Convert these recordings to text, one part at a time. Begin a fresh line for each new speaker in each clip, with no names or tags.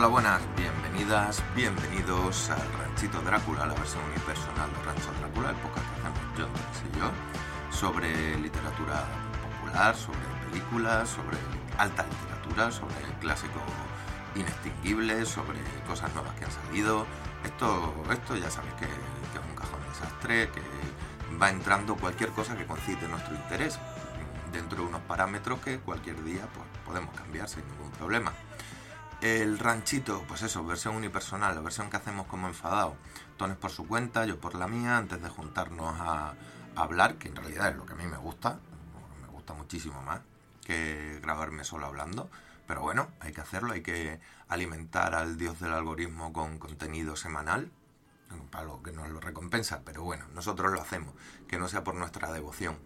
Hola, buenas, bienvenidas, bienvenidos al Ranchito Drácula, la versión unipersonal de Rancho Drácula, el podcast que hacemos yo, y yo, sobre literatura popular, sobre películas, sobre alta literatura, sobre clásicos inextinguibles, sobre cosas nuevas que han salido. Esto, esto ya sabéis que, que es un cajón desastre, que va entrando cualquier cosa que concite nuestro interés dentro de unos parámetros que cualquier día pues, podemos cambiar sin ningún problema. El ranchito, pues eso, versión unipersonal, la versión que hacemos como enfadado. Tones por su cuenta, yo por la mía, antes de juntarnos a, hablar, que en realidad es lo que a mí me gusta, me gusta muchísimo más que grabarme solo hablando. Pero bueno, hay que hacerlo, hay que alimentar al dios del algoritmo con contenido semanal, para lo que nos lo recompensa, pero bueno, nosotros lo hacemos, que no sea por nuestra devoción.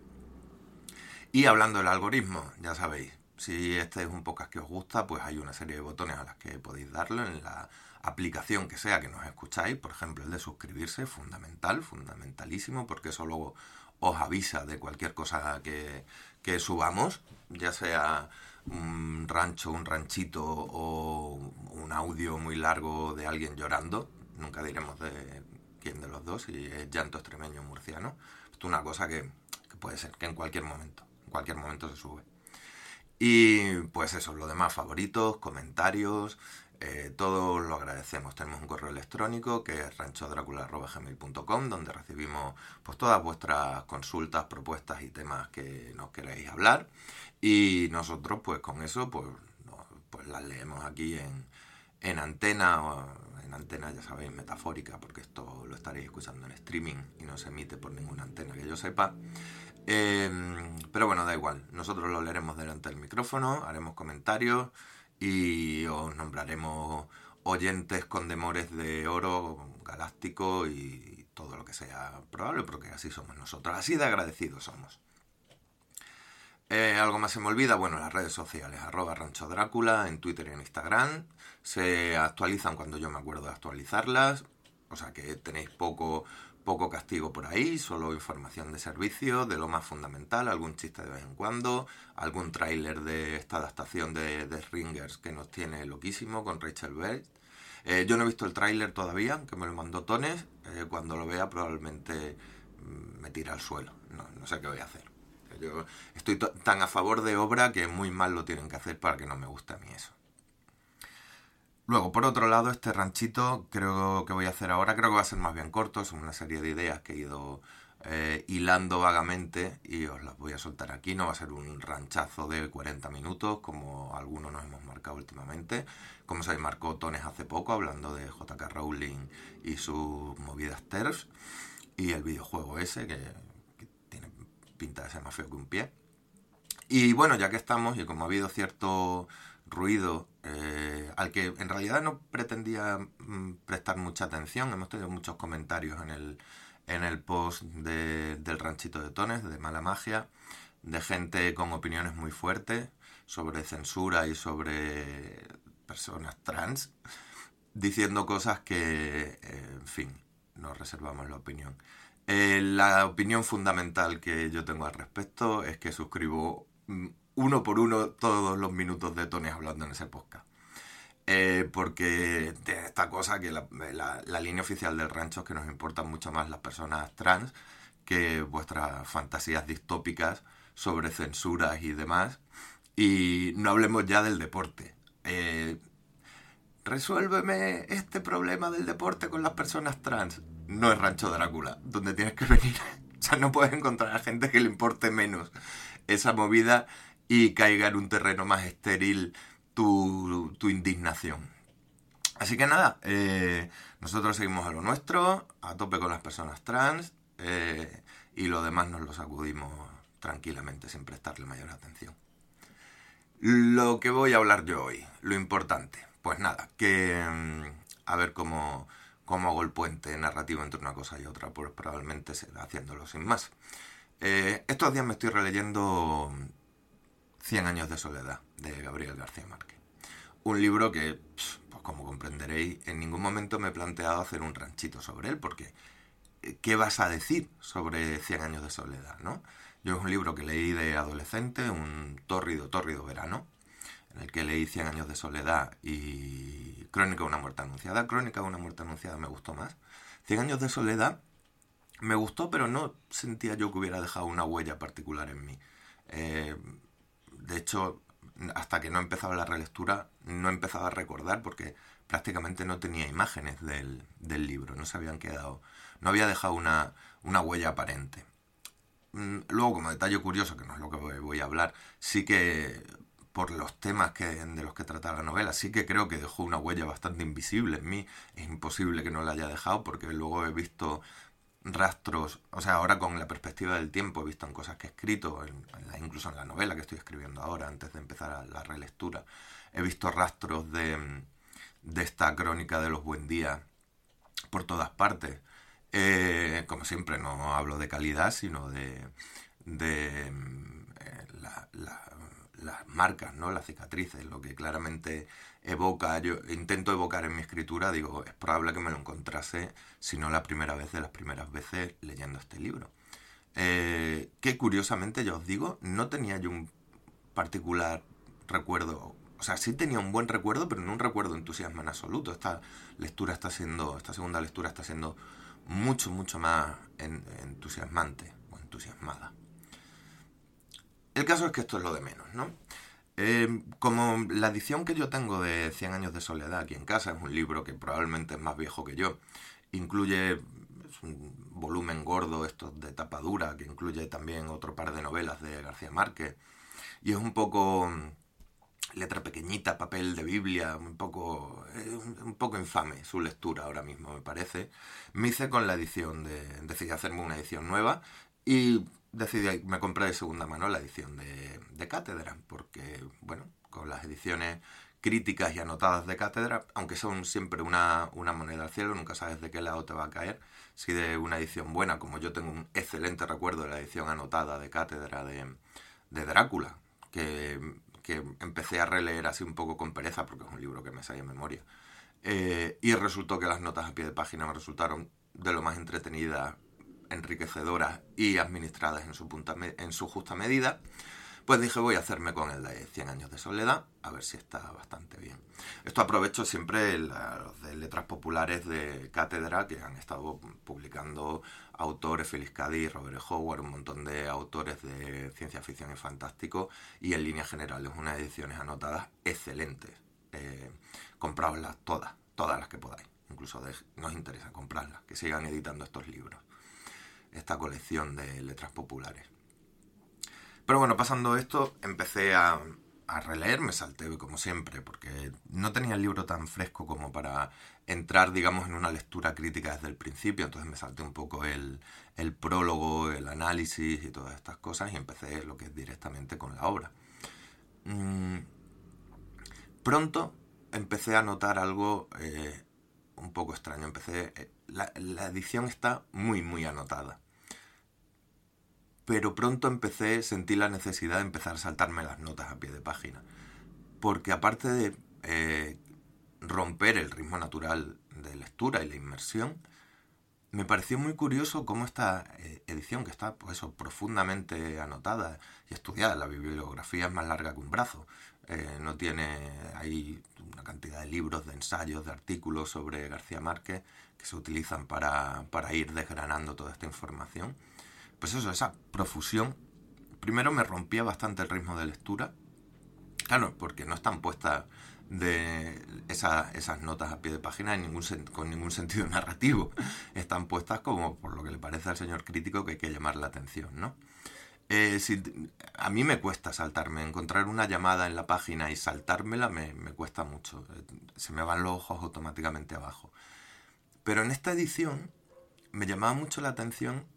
Y hablando del algoritmo, ya sabéis, si este es un podcast que os gusta, pues hay una serie de botones a las que podéis darle en la aplicación que sea que nos escucháis. Por ejemplo, el de suscribirse, fundamental, fundamentalísimo, porque eso luego os avisa de cualquier cosa que, que subamos, ya sea un rancho, un ranchito o un audio muy largo de alguien llorando. Nunca diremos de quién de los dos, si es llanto extremeño o murciano. es una cosa que, que puede ser, que en cualquier momento, en cualquier momento se sube. Y pues eso, lo demás, favoritos, comentarios, eh, todo lo agradecemos. Tenemos un correo electrónico que es ranchodracula.gmail.com donde recibimos pues todas vuestras consultas, propuestas y temas que nos queréis hablar. Y nosotros pues con eso pues, pues las leemos aquí en, en antena, en antena ya sabéis, metafórica, porque esto lo estaréis escuchando en streaming y no se emite por ninguna antena que yo sepa. Em, pero bueno, da igual. Nosotros lo leeremos delante del micrófono, haremos comentarios y os nombraremos oyentes con demores de oro galáctico y todo lo que sea probable, porque así somos nosotros. Así de agradecidos somos. Eh, algo más se me olvida, bueno, las redes sociales, arroba Rancho Drácula, en Twitter y en Instagram. Se actualizan cuando yo me acuerdo de actualizarlas. O sea que tenéis poco, poco castigo por ahí, solo información de servicio, de lo más fundamental, algún chiste de vez en cuando, algún tráiler de esta adaptación de, de, Ringers que nos tiene loquísimo con Rachel Berg. Eh, yo no he visto el tráiler todavía, que me lo mandó Tones. Eh, cuando lo vea probablemente mm, me tira al suelo. No, no sé qué voy a hacer. Yo estoy tan a favor de obra que muy mal lo tienen que hacer para que no me guste a mí eso. Luego, por otro lado, este ranchito creo que voy a hacer ahora, creo que va a ser más bien corto, son una serie de ideas que he ido eh, hilando vagamente y os las voy a soltar aquí. No va a ser un ranchazo de 40 minutos como algunos nos hemos marcado últimamente. Como se marcó Tones hace poco hablando de JK Rowling y sus movidas TERFs y el videojuego ese que, pinta de ser más feo que un pie. Y bueno, ya que estamos y como ha habido cierto ruido eh, al que en realidad no pretendía mm, prestar mucha atención. Hemos tenido muchos comentarios en el, en el post de, del ranchito de Tones, de Mala Magia, de gente con opiniones muy fuertes sobre censura y sobre personas trans, diciendo cosas que, en fin, nos reservamos la opinión. Eh, la opinión fundamental que yo tengo al respecto es que suscribo mm, uno por uno todos los minutos de Tony hablando en ese podcast. Eh, porque esta cosa que la, línea oficial del rancho es que nos importan mucho más las personas trans que vuestras fantasías distópicas sobre censuras y demás. Y no hablemos ya del deporte. Eh, resuélveme este problema del deporte con las personas trans. No es Rancho Drácula, donde tienes que venir. o sea, no puedes encontrar a gente que le importe menos esa movida y caiga en un terreno más estéril tu, indignación. Así que nada, eh, nosotros seguimos a lo nuestro, a tope con las personas trans eh, y lo demás nos lo sacudimos tranquilamente sin prestarle mayor atención. Lo que voy a hablar yo hoy, lo importante, pues nada, que mm, a ver cómo, cómo hago el puente narrativo entre una cosa y otra, pues probablemente será haciéndolo sin más. Eh, estos días me estoy releyendo Cien años de soledad, de Gabriel García Márquez. Un libro que, pues como comprenderéis, en ningún momento me he planteado hacer un ranchito sobre él, porque eh, ¿qué vas a decir sobre Cien años de soledad? ¿no? Yo es un libro que leí de adolescente, un tórrido, tórrido verano, en el que leí Cien años de soledad y Crónica de una muerte anunciada. Crónica de una muerte anunciada me gustó más. Cien años de soledad me gustó, pero no sentía yo que hubiera dejado una huella particular en mí. Eh, de hecho, hasta que no empezaba la relectura, no empezaba a recordar porque prácticamente no tenía imágenes del, del libro, no se habían quedado, no había dejado una, una huella aparente. Mm, luego, como detalle curioso, que no es lo que voy a hablar, sí que por los temas que, de los que trata la novela, sí que creo que dejó una huella bastante invisible en mí. Es imposible que no la haya dejado porque luego he visto rastros, o sea, ahora con la perspectiva del tiempo he visto en cosas que he escrito, incluso en la novela que estoy escribiendo ahora, antes de empezar la relectura, he visto rastros de, de esta crónica de los buen días por todas partes. Eh, como siempre, no hablo de calidad, sino de, de eh, las marcas, ¿no? las cicatrices, lo que claramente evoca, yo intento evocar en mi escritura, digo, es probable que me lo encontrase, si no la primera vez de las primeras veces leyendo este libro. Eh, que curiosamente, ya os digo, no tenía yo un particular recuerdo, o sea, sí tenía un buen recuerdo, pero no un recuerdo entusiasmo en absoluto. Esta lectura está siendo, esta segunda lectura está siendo mucho, mucho más entusiasmante o entusiasmada. El caso es que esto es lo de menos, ¿no? Eh, como la edición que yo tengo de 100 años de soledad aquí en casa es un libro que probablemente es más viejo que yo, incluye un volumen gordo esto de tapadura, que incluye también otro par de novelas de García Márquez, y es un poco mm, letra pequeñita, papel de Biblia, un poco, un poco infame su lectura ahora mismo, me parece. Me hice con la edición de, decidí hacerme una edición nueva y decidí, me compré de segunda mano la edición de, de Cátedra, porque, bueno, con las ediciones críticas y anotadas de Cátedra, aunque son siempre una, una moneda al cielo, nunca sabes de qué lado te va a caer, si de una edición buena, como yo tengo un excelente recuerdo de la edición anotada de Cátedra de, de Drácula, que, que, empecé a releer así un poco con pereza, porque es un libro que me sale en memoria. Eh, y resultó que las notas a pie de página me resultaron de lo más entretenidas enriquecedoras y administradas en su, punta, en su justa medida, pues dije voy a hacerme con el de 100 años de soledad, a ver si está bastante bien. Esto aprovecho siempre los de letras populares de cátedra que han estado publicando autores, Félix Cádiz, Robert Howard, un montón de autores de ciencia ficción y fantástico y en líneas generales unas ediciones anotadas excelentes. Eh, compradlas todas, todas las que podáis. Incluso nos interesa comprarlas, que sigan editando estos libros esta colección de letras populares. Pero bueno, pasando esto, empecé a, releer, me salté como siempre, porque no tenía el libro tan fresco como para entrar, digamos, en una lectura crítica desde el principio, entonces me salté un poco el, prólogo, el análisis y todas estas cosas y empecé lo que es directamente con la obra. Mm, pronto empecé a notar algo eh, un poco extraño, empecé... Eh, la edición está muy, muy anotada pero pronto empecé, sentí la necesidad de empezar a saltarme las notas a pie de página. Porque aparte de eh, romper el ritmo natural de lectura y la inmersión, me pareció muy curioso cómo esta eh, edición, que está pues profundamente anotada y estudiada, la bibliografía es más larga que un brazo, eh, no tiene, hay una cantidad de libros, de ensayos, de artículos sobre García Márquez que se utilizan para, para ir desgranando toda esta información pues eso, esa profusión, primero me rompía bastante el ritmo de lectura. Claro, porque no están puestas de esas notas a pie de página con ningún sentido narrativo. Están puestas como por lo que le parece al señor crítico que hay que llamar la atención, ¿no? Eh, a mí me cuesta saltarme, encontrar una llamada en la página y saltármela me, me cuesta mucho. Se me van los ojos automáticamente abajo. Pero en esta edición me llamaba mucho la atención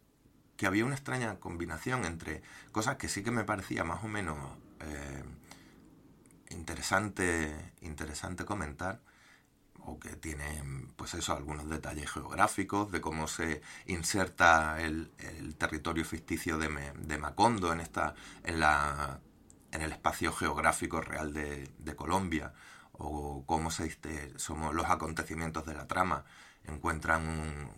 que había una extraña combinación entre cosas que sí que me parecía más o menos eh, interesante, interesante comentar, o que tienen, pues eso, algunos detalles geográficos, de cómo se inserta el, territorio ficticio de, de, Macondo en, esta, en, la, en el espacio geográfico real de, Colombia, o cómo se, somos los acontecimientos de la trama encuentran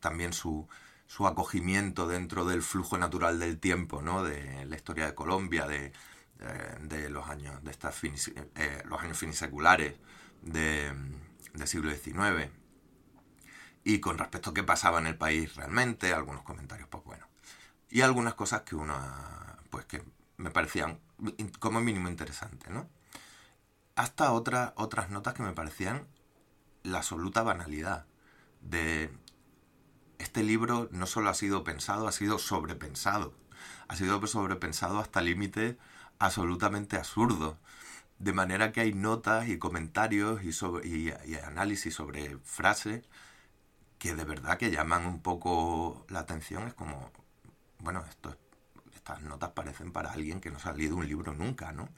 también su, su acogimiento dentro del flujo natural del tiempo, ¿no? De la historia de Colombia, de, de, los años, de estas eh, los años finiseculares, de, del siglo XIX y con respecto a qué pasaba en el país realmente, algunos comentarios, pues bueno, y algunas cosas que uno, pues que me parecían como mínimo interesantes, ¿no? Hasta otras notas que me parecían la absoluta banalidad de este libro no solo ha sido pensado, ha sido sobrepensado. Ha sido sobrepensado hasta límites absolutamente absurdos. De manera que hay notas y comentarios y, análisis sobre frases que de verdad que llaman un poco la atención. Es como, bueno, estas notas parecen para alguien que no ha leído un libro nunca, ¿no?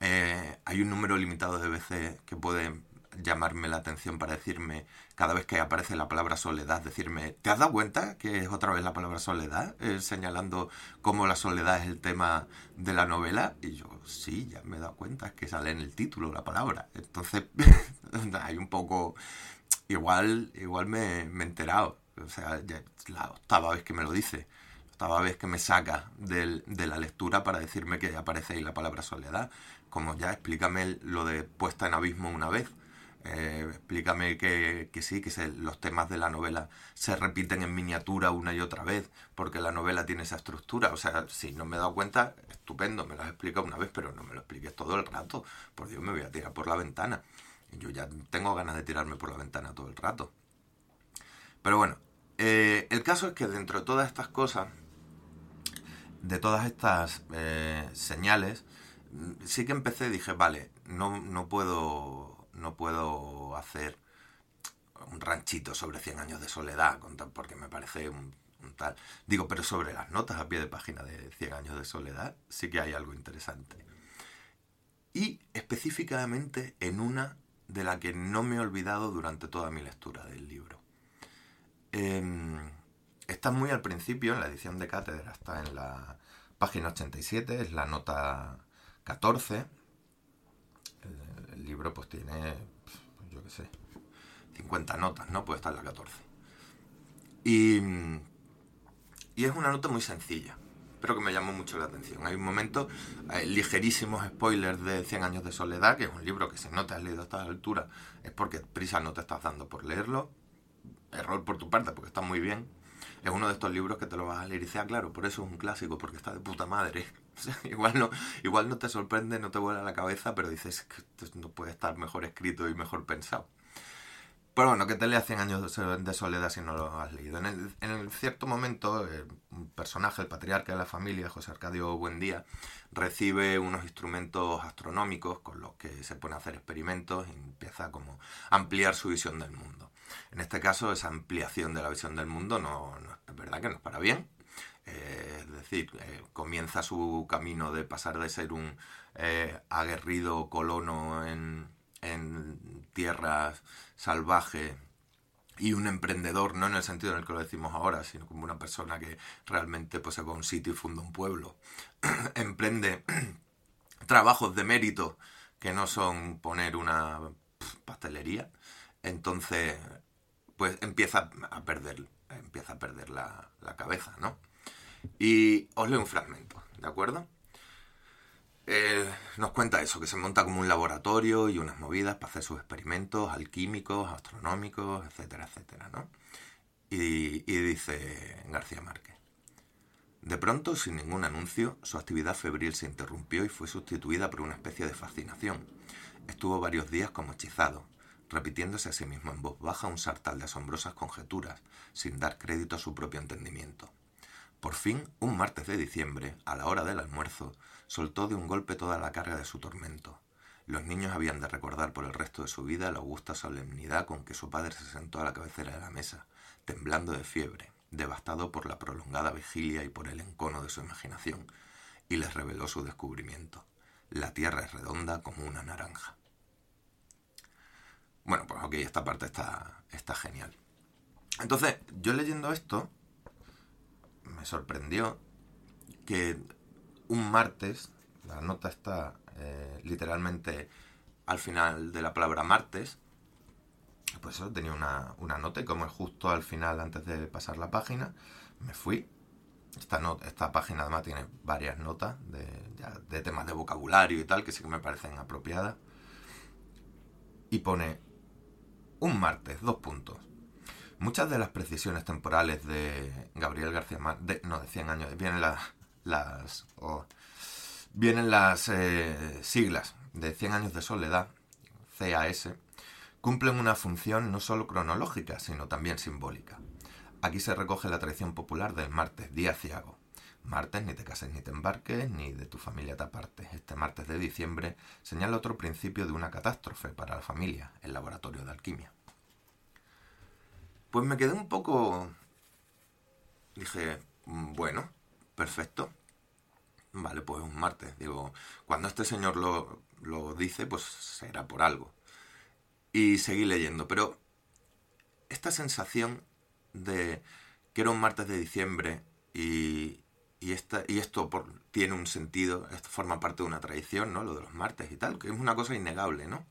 Eh, hay un número limitado de veces que pueden llamarme la atención para decirme, cada vez que aparece la palabra soledad, decirme, ¿te has dado cuenta que es otra vez la palabra soledad? Eh, señalando cómo la soledad es el tema de la novela. Y yo, sí, ya me he dado cuenta, es que sale en el título la palabra. Entonces, hay un poco... Igual, igual me, me he enterado. O sea, la octava vez que me lo dice. Octava vez que me saca del, de la lectura para decirme que aparece ahí la palabra soledad. Como ya explícame lo de puesta en abismo una vez eh, explícame que, sí, que los temas de la novela se repiten en miniatura una y otra vez, porque la novela tiene esa estructura. O sea, si no me he dado cuenta, estupendo, me lo has explicado una vez, pero no me lo expliques todo el rato. Por Dios, me voy a tirar por la ventana. Yo ya tengo ganas de tirarme por la ventana todo el rato. Pero bueno, eh, el caso es que dentro de todas estas cosas, de todas estas eh, señales, sí que empecé, dije, vale, no, no puedo no puedo hacer un ranchito sobre 100 años de soledad, porque me parece un, tal. Digo, pero sobre las notas a pie de página de 100 años de soledad sí que hay algo interesante. Y específicamente en una de la que no me he olvidado durante toda mi lectura del libro. Em, está muy al principio, en la edición de cátedra, está en la página 87, es la nota 14 el libro pues tiene, yo qué sé, 50 notas, ¿no? Puede estar la 14. Y, y es una nota muy sencilla, pero que me llamó mucho la atención. Hay un momento, hay ligerísimos spoilers de 100 años de soledad, que es un libro que si no te has leído a esta altura es porque prisa no te estás dando por leerlo. Error por tu parte, porque está muy bien. Es uno de estos libros que te lo vas a leer y dices, ah, claro, por eso es un clásico, porque está de puta madre. igual, no, igual no te sorprende, no te vuela la cabeza, pero dices que no puede estar mejor escrito y mejor pensado. Pero bueno, que te leas 100 años de soledad si no lo has leído. En, el, cierto momento, eh, un personaje, el patriarca de la familia, José Arcadio Buendía, recibe unos instrumentos astronómicos con los que se pone a hacer experimentos y empieza como a ampliar su visión del mundo. En este caso, esa ampliación de la visión del mundo no es verdad que no es para bien, eh, es decir, eh, comienza su camino de pasar de ser un eh, aguerrido colono en, tierras salvajes y un emprendedor, no en el sentido en el que lo decimos ahora, sino como una persona que realmente pues, se va a un sitio y funda un pueblo, emprende trabajos de mérito que no son poner una pastelería, entonces pues empieza a perder, empieza a perder la, la cabeza, ¿no? Y os leo un fragmento, ¿de acuerdo? Eh, nos cuenta eso, que se monta como un laboratorio y unas movidas para hacer sus experimentos alquímicos, astronómicos, etcétera, etcétera, ¿no? Y, y dice García Márquez. De pronto, sin ningún anuncio, su actividad febril se interrumpió y fue sustituida por una especie de fascinación. Estuvo varios días como hechizado, repitiéndose a sí mismo en voz baja un sartal de asombrosas conjeturas, sin dar crédito a su propio entendimiento. Por fin, un martes de diciembre, a la hora del almuerzo, soltó de un golpe toda la carga de su tormento. Los niños habían de recordar por el resto de su vida la augusta solemnidad con que su padre se sentó a la cabecera de la mesa, temblando de fiebre, devastado por la prolongada vigilia y por el encono de su imaginación, y les reveló su descubrimiento. La tierra es redonda como una naranja. Bueno, pues ok, esta parte está, está genial. Entonces, yo leyendo esto, me sorprendió que un martes, la nota está eh, literalmente al final de la palabra martes, pues eso tenía una, nota y como es justo al final, antes de pasar la página, me fui. Esta, esta página además tiene varias notas de, de temas de vocabulario y tal, que sí que me parecen apropiadas. Y pone, un martes, dos puntos. Muchas de las precisiones temporales de Gabriel García Márquez, no, de 100 años, vienen las, eh, siglas de 100 años de soledad, CAS, cumplen una función no solo cronológica, sino también simbólica. Aquí se recoge la tradición popular del martes, día ciago. Martes, ni te cases ni te embarques, ni de tu familia te apartes. Este martes de diciembre señala otro principio de una catástrofe para la familia, el laboratorio de alquimia. Pues me quedé un poco... Dije, mm, bueno, perfecto. Vale, pues un martes. Digo, cuando este señor lo, lo dice, pues será por algo. Y seguí leyendo, pero esta sensación de que era un martes de diciembre y, y, esta, y esto por, tiene un sentido, esto forma parte de una tradición, ¿no? Lo de los martes y tal, que es una cosa innegable, ¿no?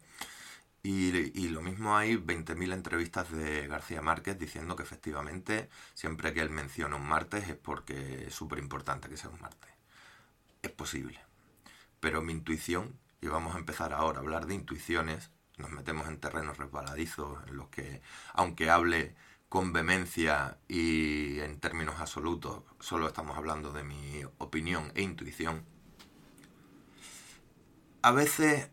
Y, lo mismo hay 20.000 entrevistas de García Márquez diciendo que efectivamente siempre que él menciona un martes es porque es súper importante que sea un martes. Es posible. Pero mi intuición, y vamos a empezar ahora a hablar de intuiciones, nos metemos en terrenos resbaladizos en los que, aunque hable con vehemencia y en términos absolutos, solo estamos hablando de mi opinión e intuición, a veces,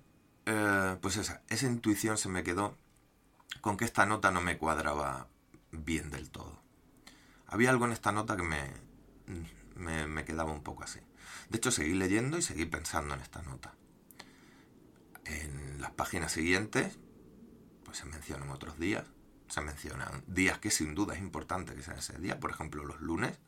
eh, pues esa, esa intuición se me quedó con que esta nota no me cuadraba bien del todo. Había algo en esta nota que me, me, quedaba un poco así. De hecho, seguí leyendo y seguí pensando en esta nota. En las páginas siguientes, pues se mencionan otros días, se mencionan días que sin duda es importante que sean ese día, por ejemplo los lunes.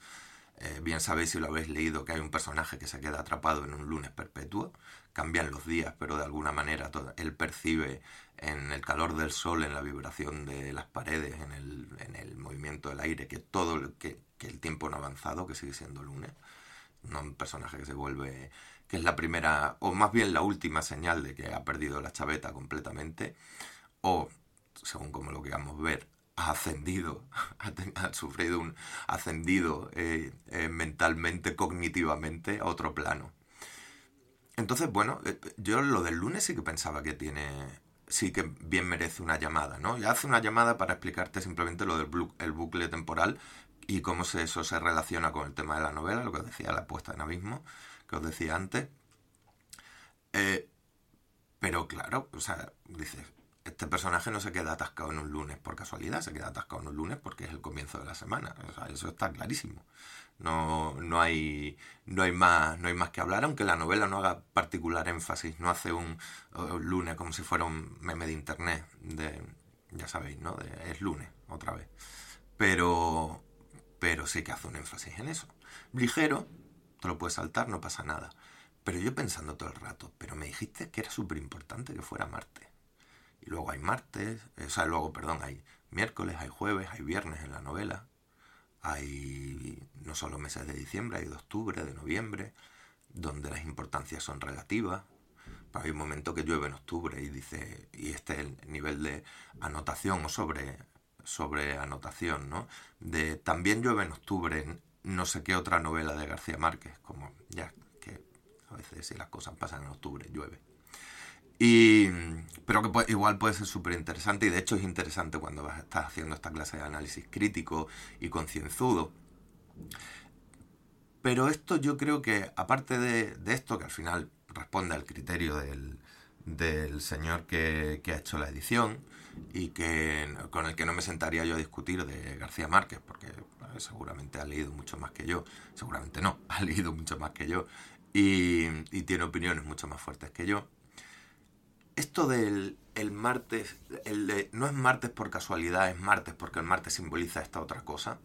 Eh, bien sabéis si lo habéis leído que hay un personaje que se queda atrapado en un lunes perpetuo. Cambian los días, pero de alguna manera él percibe en el calor del sol, en la vibración de las paredes, en el, en el movimiento del aire, que todo que, que el tiempo no ha avanzado, que sigue siendo lunes. No un personaje que se vuelve que es la primera, o más bien la última señal de que ha perdido la chaveta completamente, o, según como lo queramos ver, ha ascendido, ha, sufrido un ascendido eh, eh, mentalmente, cognitivamente a otro plano. Entonces, bueno, eh, yo lo del lunes sí que pensaba que tiene, sí que bien merece una llamada, ¿no? Y hace una llamada para explicarte simplemente lo del el bucle temporal y cómo eso se relaciona con el tema de la novela, lo que decía la puesta en abismo que os decía antes. Eh, pero claro, o sea, dices, este personaje no se queda atascado en un lunes por casualidad, se queda atascado en un lunes porque es el comienzo de la semana. O sea, eso está clarísimo. No, no, hay, no, hay más, no hay más que hablar, aunque la novela no haga particular énfasis, no hace un, lunes como si fuera un meme de internet, de, ya sabéis, ¿no? es lunes, otra vez. Pero, pero sí que hace un énfasis en eso. Ligero, te lo puedes saltar, no pasa nada. Pero yo pensando todo el rato, pero me dijiste que era súper importante que fuera martes. Y luego hay martes, eh, o sea, luego, perdón, hay miércoles, hay jueves, hay viernes en la novela. Hay no solo meses de diciembre, hay de octubre, de noviembre, donde las importancias son relativas. Hay un momento que llueve en octubre y dice, y este es el nivel de anotación o sobre, sobre anotación, ¿no? De también llueve en octubre no sé qué otra novela de García Márquez, como ya que a veces si las cosas pasan en octubre, llueve. Y, pero que igual puede ser súper interesante y de hecho es interesante cuando vas, estás haciendo esta clase de análisis crítico y concienzudo. Pero esto yo creo que, aparte de, esto, que al final responde al criterio del, señor que, que, ha hecho la edición y que con el que no me sentaría yo a discutir de García Márquez, porque seguramente ha leído mucho más que yo, seguramente no, ha leído mucho más que yo y, tiene opiniones mucho más fuertes que yo. Esto del el martes, el no es martes por casualidad, es martes porque el martes simboliza esta otra cosa.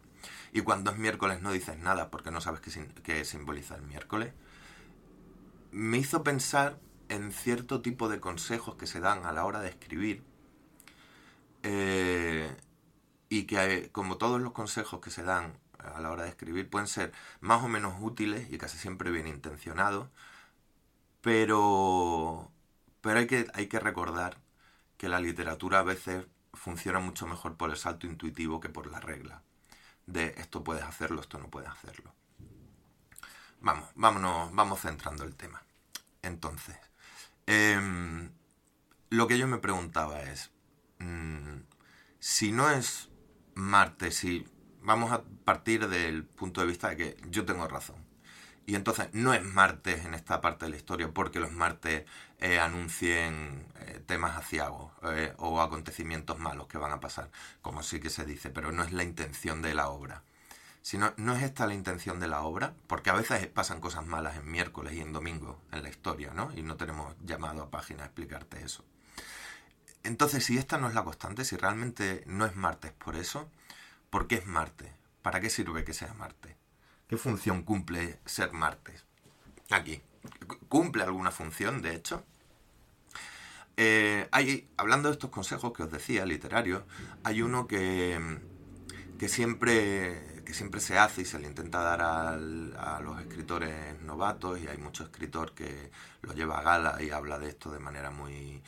Y cuando es miércoles no dices nada porque no sabes qué, simboliza el miércoles. Me hizo pensar en cierto tipo de consejos que se dan a la hora de escribir. Eh, y que como todos los consejos que se dan a la hora de escribir pueden ser más o menos útiles y casi siempre bien intencionados, pero, pero hay, que, hay que recordar que la literatura a veces funciona mucho mejor por el salto intuitivo que por la regla de esto puedes hacerlo, esto no puedes hacerlo. Vamos, vámonos, vamos centrando el tema. Entonces, em, lo que yo me preguntaba es, mm, si no es Marte, si vamos a partir del punto de vista de que yo tengo razón. Y entonces no es martes en esta parte de la historia porque los martes eh, anuncien eh, temas aciagos eh, o acontecimientos malos que van a pasar, como sí que se dice, pero no es la intención de la obra. Si no, no es esta la intención de la obra, porque a veces pasan cosas malas en miércoles y en domingo en la historia, ¿no? Y no tenemos llamado a página a explicarte eso. Entonces, si esta no es la constante, si realmente no es martes por eso, ¿por qué es martes? ¿Para qué sirve que sea martes? ¿Qué función cumple ser martes? Aquí. ¿Cumple alguna función, de hecho? Eh, hay, hablando de estos consejos que os decía, literarios, hay uno que, que, siempre, que siempre se hace y se le intenta dar a los escritores novatos y hay mucho escritor que lo lleva a gala y habla de esto de manera muy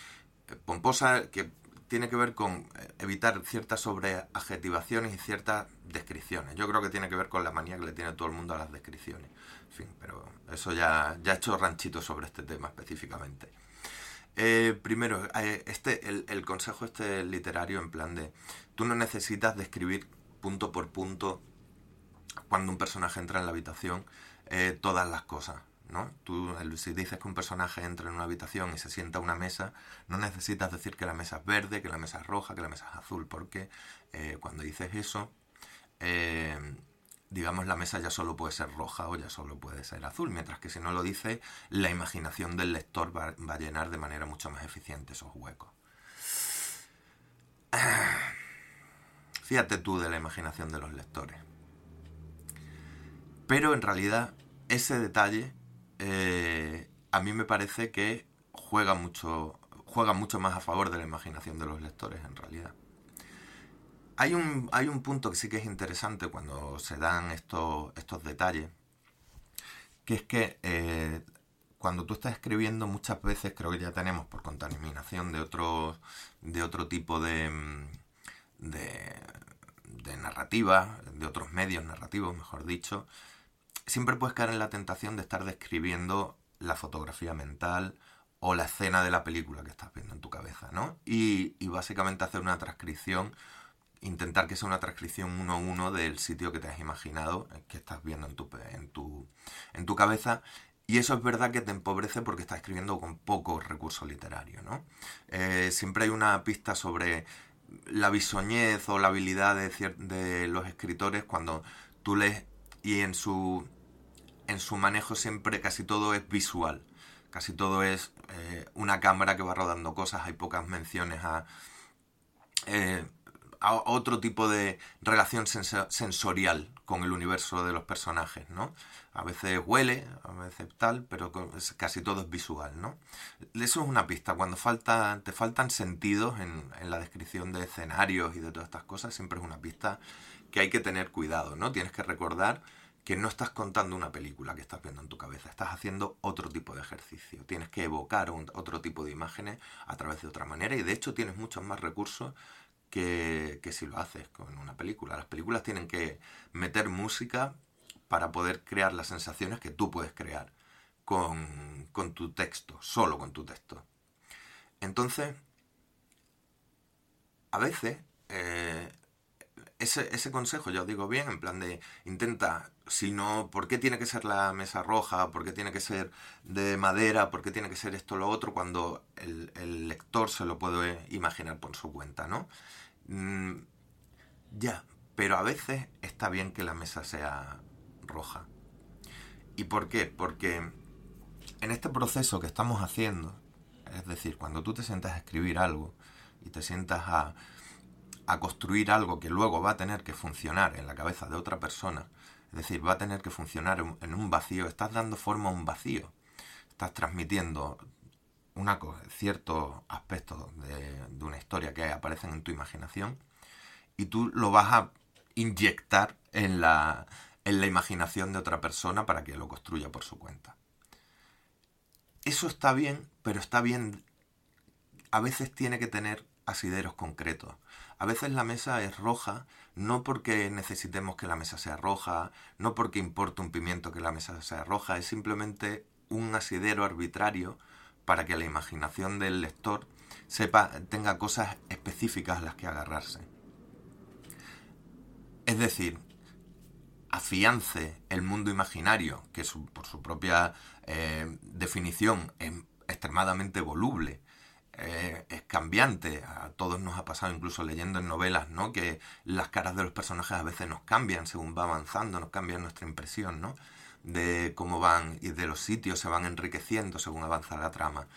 pomposa que tiene que ver con eh, evitar ciertas sobreadjetivaciones y ciertas descripciones. Yo creo que tiene que ver con la manía que le tiene todo el mundo a las descripciones. En fin, pero eso ya, ya he hecho ranchito sobre este tema específicamente. Eh, primero, eh, este, el, consejo este literario en plan de, tú no necesitas describir punto por punto cuando un personaje entra en la habitación todas las cosas. ¿No? Tú, si dices que un personaje entra en una habitación y se sienta a una mesa, no necesitas decir que la mesa es verde, que la mesa es roja, que la mesa es azul, porque eh, cuando dices eso, eh, digamos, la mesa ya solo puede ser roja o ya solo puede ser azul, mientras que si no lo dice, la imaginación del lector va, va a llenar de manera mucho más eficiente esos huecos. Fíjate tú de la imaginación de los lectores. Pero en realidad ese detalle eh, a mí me parece que juega mucho, juega mucho más a favor de la imaginación de los lectores en realidad. Hay un, hay un punto que sí que es interesante cuando se dan estos, estos detalles, que es que eh, cuando tú estás escribiendo muchas veces creo que ya tenemos por contaminación de otro, de otro tipo de, de, de narrativa, de otros medios narrativos, mejor dicho, siempre puedes caer en la tentación de estar describiendo la fotografía mental o la escena de la película que estás viendo en tu cabeza, ¿no? Y, básicamente hacer una transcripción, intentar que sea una transcripción uno a uno del sitio que te has imaginado, eh, que estás viendo en tu, en tu, en tu cabeza. Y eso es verdad que te empobrece porque estás escribiendo con poco recurso literario, ¿no? Eh, siempre hay una pista sobre la bisoñez o la habilidad de, de los escritores cuando tú lees y en su en su manejo siempre casi todo es visual. Casi todo es eh, una cámara que va rodando cosas, hay pocas menciones a, eh, a otro tipo de relación sensorial con el universo de los personajes, ¿no? A veces huele, a veces tal, pero casi todo es visual, ¿no? Eso es una pista. Cuando falta, te faltan sentidos en, en la descripción de escenarios y de todas estas cosas, siempre es una pista que hay que tener cuidado, ¿no? Tienes que recordar que no estás contando una película que estás viendo en tu cabeza, estás haciendo otro tipo de ejercicio. Tienes que evocar otro tipo de imágenes a través de otra manera y de hecho tienes muchos más recursos que, si lo haces con una película. Las películas tienen que meter música para poder crear las sensaciones que tú puedes crear con, tu texto, solo con tu texto. Entonces, a veces eh, ese, ese, consejo, yo os digo bien, en plan de intenta sino por qué tiene que ser la mesa roja, por qué tiene que ser de madera, por qué tiene que ser esto lo otro, cuando el, lector se lo puede imaginar por su cuenta, ¿no? Mm, ya, pero a veces está bien que la mesa sea roja. ¿Y por qué? Porque en este proceso que estamos haciendo, es decir, cuando tú te sientas a escribir algo y te sientas a, a construir algo que luego va a tener que funcionar en la cabeza de otra persona, es decir, va a tener que funcionar en un vacío. Estás dando forma a un vacío. Estás transmitiendo una, ciertos aspectos de, una historia que aparecen en tu imaginación y tú lo vas a inyectar en la, en la imaginación de otra persona para que lo construya por su cuenta. Eso está bien, pero está bien. A veces tiene que tener asideros concretos. A veces la mesa es roja, no porque necesitemos que la mesa sea roja, no porque importe un pimiento que la mesa sea roja, es simplemente un asidero arbitrario para que la imaginación del lector sepa, tenga cosas específicas a las que agarrarse. Es decir, afiance el mundo imaginario, que por su propia eh, definición es extremadamente voluble, es cambiante, a todos nos ha pasado incluso leyendo en novelas, ¿no? Que las caras de los personajes a veces nos cambian según va avanzando, nos cambia nuestra impresión, ¿no? De cómo van y de los sitios se van enriqueciendo según avanza la trama.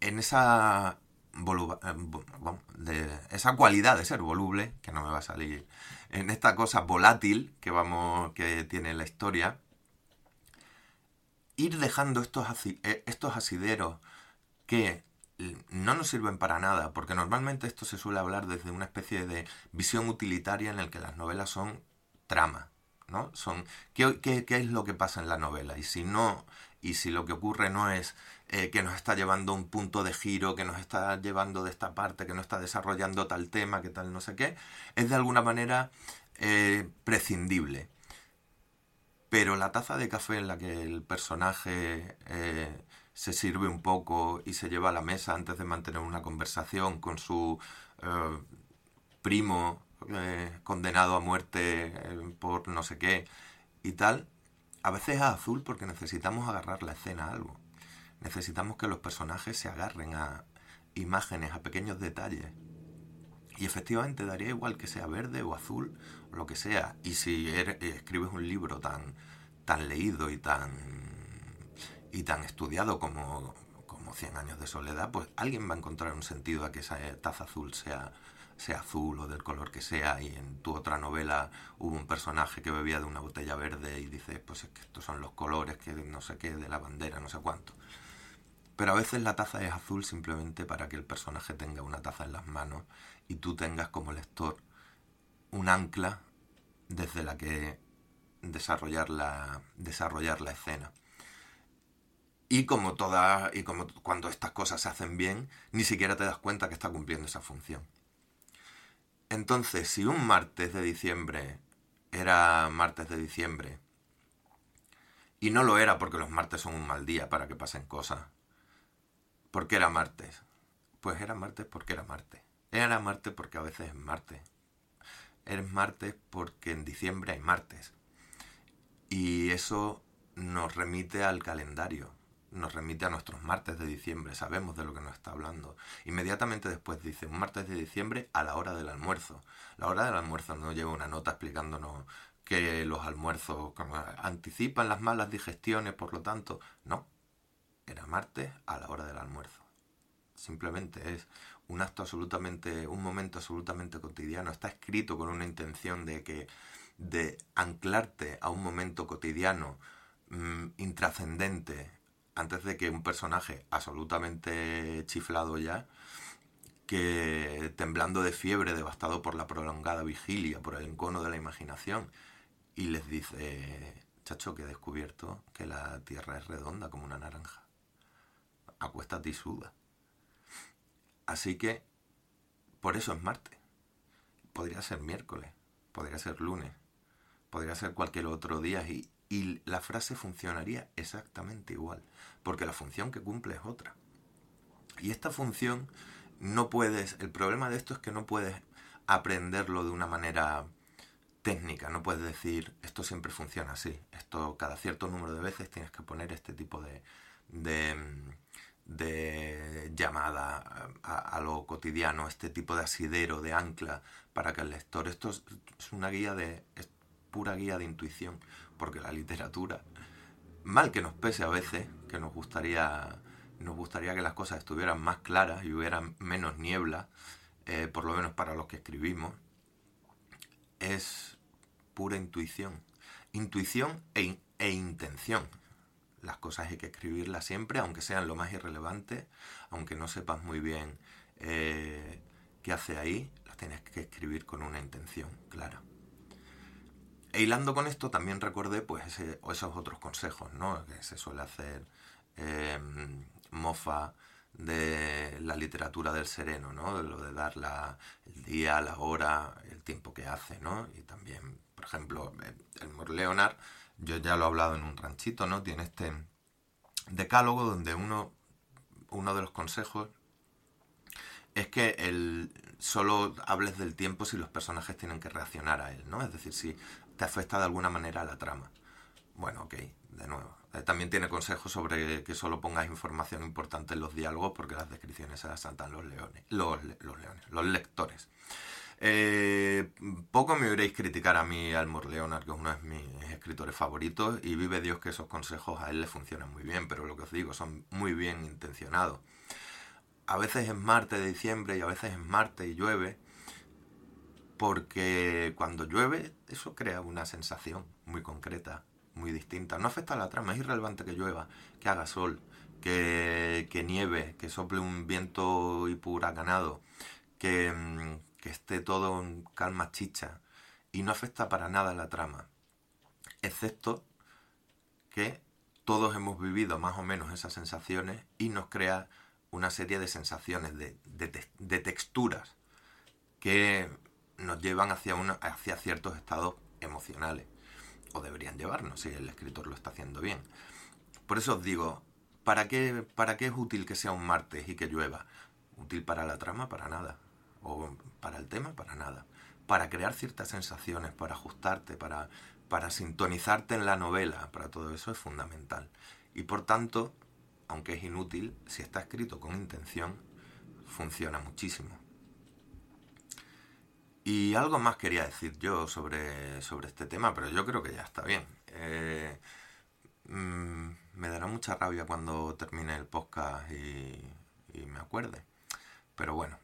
En esa eh, de esa cualidad de ser voluble, que no me va a salir, en esta cosa volátil que vamos, que tiene la historia, ir dejando estos, eh, estos asideros que no nos sirven para nada, porque normalmente esto se suele hablar desde una especie de visión utilitaria en el que las novelas son trama, ¿no? Son ¿qué, es lo que pasa en la novela? Y si no, y si lo que ocurre no es eh, que nos está llevando un punto de giro, que nos está llevando de esta parte, que no está desarrollando tal tema, que tal no sé qué, es de alguna manera eh, prescindible. Pero la taza de café en la que el personaje eh, se sirve un poco y se lleva a la mesa antes de mantener una conversación con su primo condenado a muerte por no sé qué y tal, a veces es azul porque necesitamos agarrar la escena a algo. Necesitamos que los personajes se agarren a imágenes, a pequeños detalles. Y efectivamente daría igual que sea verde o azul o lo que sea. Y si escribes un libro tan, tan leído y tan, y tan estudiado como, como 100 años de soledad, pues alguien va a encontrar un sentido a que esa taza azul sea, sea azul o del color que sea. Y en tu otra novela hubo un personaje que bebía de una botella verde y dice, pues es que estos son los colores que no sé qué, de la bandera, no sé cuánto. Pero a veces la taza es azul simplemente para que el personaje tenga una taza en las manos y tú tengas como lector un ancla desde la que desarrollar la, desarrollar la escena. Y como toda, y como cuando estas cosas se hacen bien, ni siquiera te das cuenta que está cumpliendo esa función. Entonces, si un martes de diciembre era martes de diciembre, y no lo era porque los martes son un mal día para que pasen cosas, ¿Por qué era martes? Pues era martes porque era martes. Era martes porque a veces es martes. Es martes porque en diciembre hay martes. Y eso nos remite al calendario, nos remite a nuestros martes de diciembre, sabemos de lo que nos está hablando. Inmediatamente después dice, un martes de diciembre a la hora del almuerzo. La hora del almuerzo no lleva una nota explicándonos que los almuerzos anticipan las malas digestiones, por lo tanto, no, era martes a la hora del almuerzo. Simplemente es un acto absolutamente, un momento absolutamente cotidiano. Está escrito con una intención de que de anclarte a un momento cotidiano mm, intrascendente antes de que un personaje absolutamente chiflado ya que temblando de fiebre, devastado por la prolongada vigilia, por el encono de la imaginación, y les dice, chacho, que he descubierto que la Tierra es redonda como una naranja acuéstate y suda. Así que, por eso es martes. Podría ser miércoles, podría ser lunes, podría ser cualquier otro día y, y la frase funcionaría exactamente igual, porque la función que cumple es otra. Y esta función no puedes, el problema de esto es que no puedes aprenderlo de una manera técnica, no puedes decir esto siempre funciona así, esto cada cierto número de veces tienes que poner este tipo de, de, llamada a, lo cotidiano, este tipo de asidero, de ancla, para que el lector, esto es, una guía de, es pura guía de intuición, porque la literatura, mal que nos pese a veces, que nos gustaría, nos gustaría que las cosas estuvieran más claras y hubiera menos niebla, eh, por lo menos para los que escribimos, es pura intuición. Intuición e, e intención las cosas hay que escribirlas siempre, aunque sean lo más irrelevante, aunque no sepas muy bien eh, qué hace ahí, las tienes que escribir con una intención clara. E hilando con esto también recordé pues esos otros consejos, ¿no? Que se suele hacer em, mofa de la literatura del sereno, ¿no? De lo de dar el día, la hora, el tiempo que hace, ¿no? Y también, por ejemplo, el Leonard yo ya lo he hablado en un ranchito, ¿no? Tiene este decálogo donde uno, uno de los consejos es que el, solo hables del tiempo si los personajes tienen que reaccionar a él, ¿no? Es decir, si te afecta de alguna manera a la trama. Bueno, ok, de nuevo. Eh, también tiene consejos sobre que solo pongas información importante en los diálogos porque las descripciones se las saltan los leones, los, leones, los lectores. Eh, poco me oiréis criticar a mí, Almor Leonard, que es uno de mis escritores favoritos, y vive Dios que esos consejos a él le funcionan muy bien, pero lo que os digo, son muy bien intencionados. A veces es martes de diciembre y a veces es martes y llueve, porque cuando llueve eso crea una sensación muy concreta, muy distinta. No afecta a la trama, es irrelevante que llueva, que haga sol, que, que nieve, que sople un viento y pura ganado, que mm, que esté todo en calma chicha y no afecta para nada la trama, excepto que todos hemos vivido más o menos esas sensaciones y nos crea una serie de sensaciones, de, texturas que nos llevan hacia, hacia ciertos estados emocionales, o deberían llevarnos si el escritor lo está haciendo bien. Por eso os digo, ¿para qué, ¿para qué es útil que sea un martes y que llueva? ¿Útil para la trama? Para nada o para el tema, para nada. Para crear ciertas sensaciones, para ajustarte, para, para sintonizarte en la novela, para todo eso es fundamental. Y por tanto, aunque es inútil, si está escrito con intención, funciona muchísimo. Y algo más quería decir yo sobre, sobre este tema, pero yo creo que ya está bien. Eh, mm, me dará mucha rabia cuando termine el podcast y, me acuerde. Pero bueno,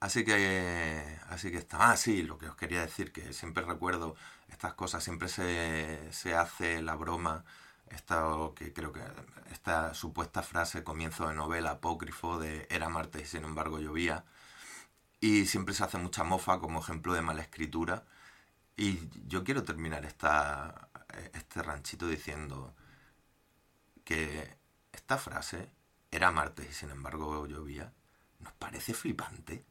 Así que, así que está. Ah, sí, lo que os quería decir, que siempre recuerdo estas cosas, siempre se, se hace la broma, esta, que creo que esta supuesta frase, comienzo de novela apócrifo de era martes y sin embargo llovía, y siempre se hace mucha mofa como ejemplo de mala escritura. Y yo quiero terminar esta, este ranchito diciendo que esta frase era martes y sin embargo llovía. ¿Nos parece flipante?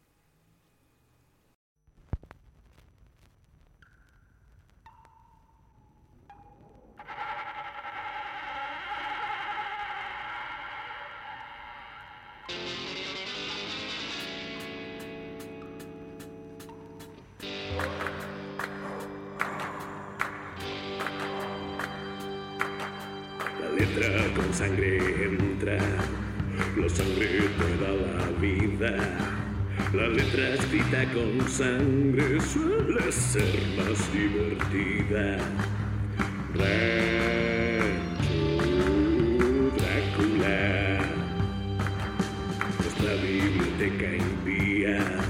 Entra, la sangre te da la vida. La letra escrita con sangre suele ser más divertida. Rancho Drácula, nuestra biblioteca impía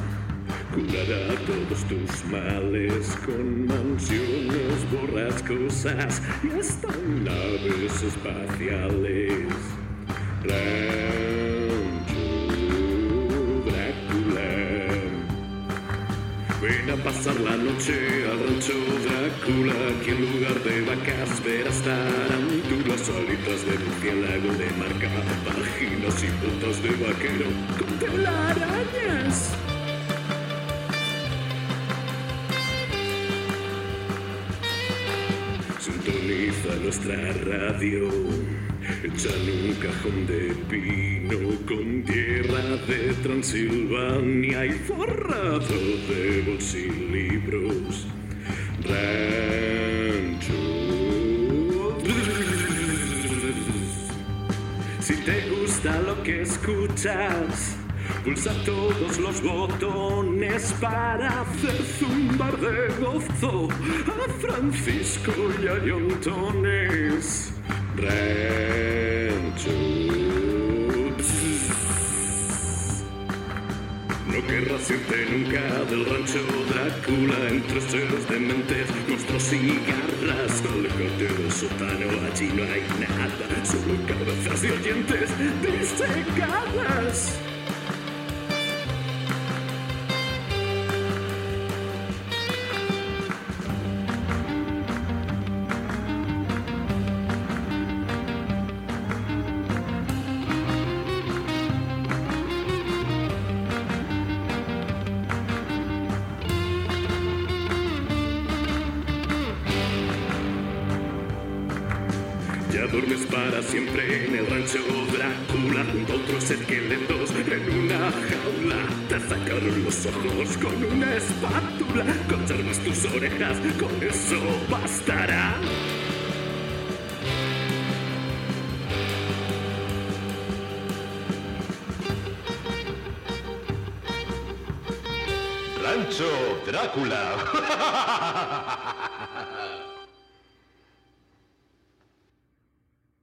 curará todos tus males con mansiones borrascosas y hasta naves espaciales. Ven a pasar la noche al rancho Drácula, que en lugar de vacas verás tarantulas, alitas de murciélago de marca, páginas y botas de vaquero. Con telarañas. Sintoniza nuestra radio, hecha en un cajón de pino con tierra de Transilvania y forrado de bolsilibros. Rancho. Si te gusta lo que escuchas, Pulsa todos los botones para hacer zumbar de gozo a Francisco y a Yontones. No querrás irte nunca del rancho Drácula entre seres dementes, monstruos y garras. Aléjate del sótano, allí no hay nada, solo cabezas y oyentes disecadas. Con una espátula. Conservas tus orejas, con eso bastará.
Rancho Drácula.